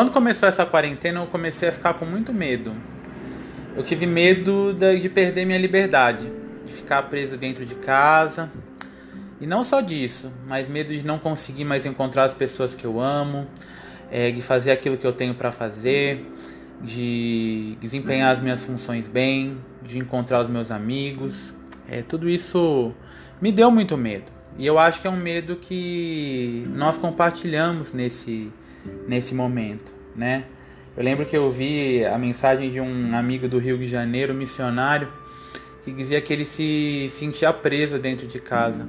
quando começou essa quarentena, eu comecei a ficar com muito medo. Eu tive medo de perder minha liberdade, de ficar preso dentro de casa. E não só disso, mas medo de não conseguir mais encontrar as pessoas que eu amo, é, de fazer aquilo que eu tenho para fazer, de desempenhar as minhas funções bem, de encontrar os meus amigos. É, tudo isso me deu muito medo. E eu acho que é um medo que nós compartilhamos nesse, nesse momento, né? Eu lembro que eu vi a mensagem de um amigo do Rio de Janeiro, missionário, que dizia que ele se sentia preso dentro de casa.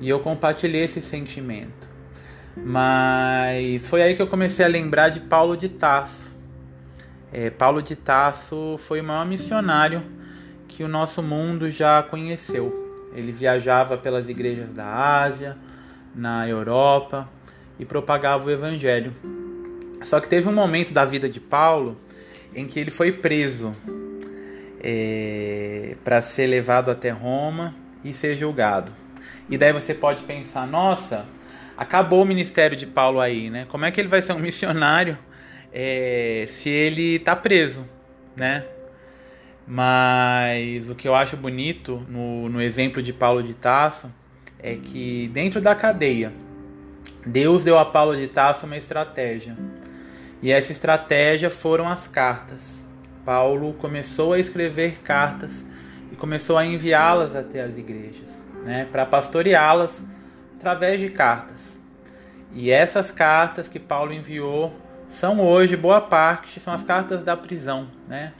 E eu compartilhei esse sentimento. Mas foi aí que eu comecei a lembrar de Paulo de Tarso. É, Paulo de Tarso foi o maior missionário que o nosso mundo já conheceu. Ele viajava pelas igrejas da Ásia, na Europa e propagava o evangelho. Só que teve um momento da vida de Paulo em que ele foi preso é, para ser levado até Roma e ser julgado. E daí você pode pensar, nossa, acabou o ministério de Paulo aí, né? Como é que ele vai ser um missionário é, se ele está preso, né? Mas o que eu acho bonito no, no exemplo de Paulo de Tasso é que dentro da cadeia, Deus deu a Paulo de Tasso uma estratégia. E essa estratégia foram as cartas. Paulo começou a escrever cartas e começou a enviá-las até as igrejas, né, para pastoreá-las através de cartas. E essas cartas que Paulo enviou são hoje boa parte são as cartas da prisão, né?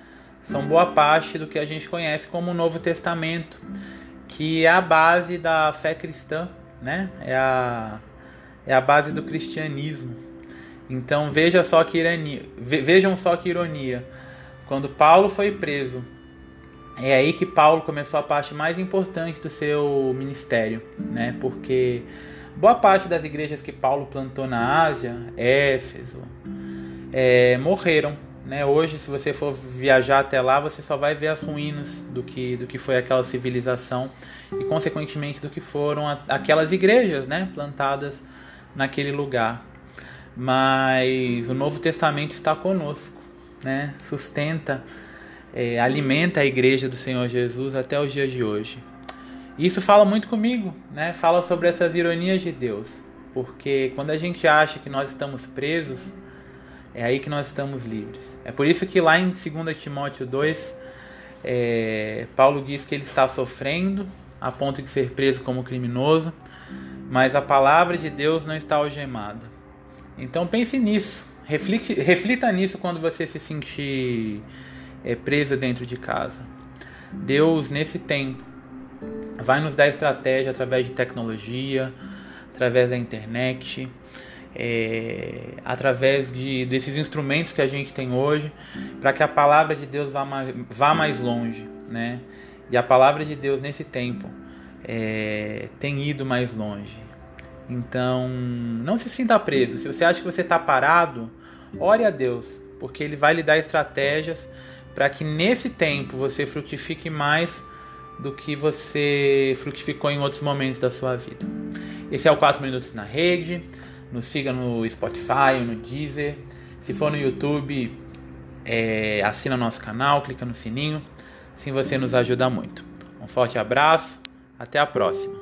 São boa parte do que a gente conhece como o Novo Testamento, que é a base da fé cristã, né? É a é a base do cristianismo. Então veja só que ironia, vejam só que ironia. Quando Paulo foi preso, é aí que Paulo começou a parte mais importante do seu ministério, né? Porque boa parte das igrejas que Paulo plantou na Ásia, Éfeso, é, morreram. Né? Hoje, se você for viajar até lá, você só vai ver as ruínas do que, do que foi aquela civilização e, consequentemente, do que foram aquelas igrejas né? plantadas naquele lugar. Mas o Novo Testamento está conosco, né? sustenta é, alimenta a igreja do Senhor Jesus até os dias de hoje. Isso fala muito comigo, né? Fala sobre essas ironias de Deus, porque quando a gente acha que nós estamos presos, é aí que nós estamos livres. É por isso que lá em 2 Timóteo 2, é, Paulo diz que ele está sofrendo a ponto de ser preso como criminoso, mas a palavra de Deus não está algemada. Então pense nisso, reflita, reflita nisso quando você se sentir é, presa dentro de casa. Deus, nesse tempo, vai nos dar estratégia através de tecnologia, através da internet, é, através de, desses instrumentos que a gente tem hoje, para que a palavra de Deus vá mais, vá mais longe, né? E a palavra de Deus nesse tempo é, tem ido mais longe. Então, não se sinta preso. Se você acha que você está parado, ore a Deus, porque Ele vai lhe dar estratégias para que nesse tempo você frutifique mais do que você frutificou em outros momentos da sua vida. Esse é o 4 Minutos na Rede. Nos siga no Spotify, no Deezer. Se for no YouTube, é, assina nosso canal, clica no sininho. Assim você nos ajuda muito. Um forte abraço, até a próxima.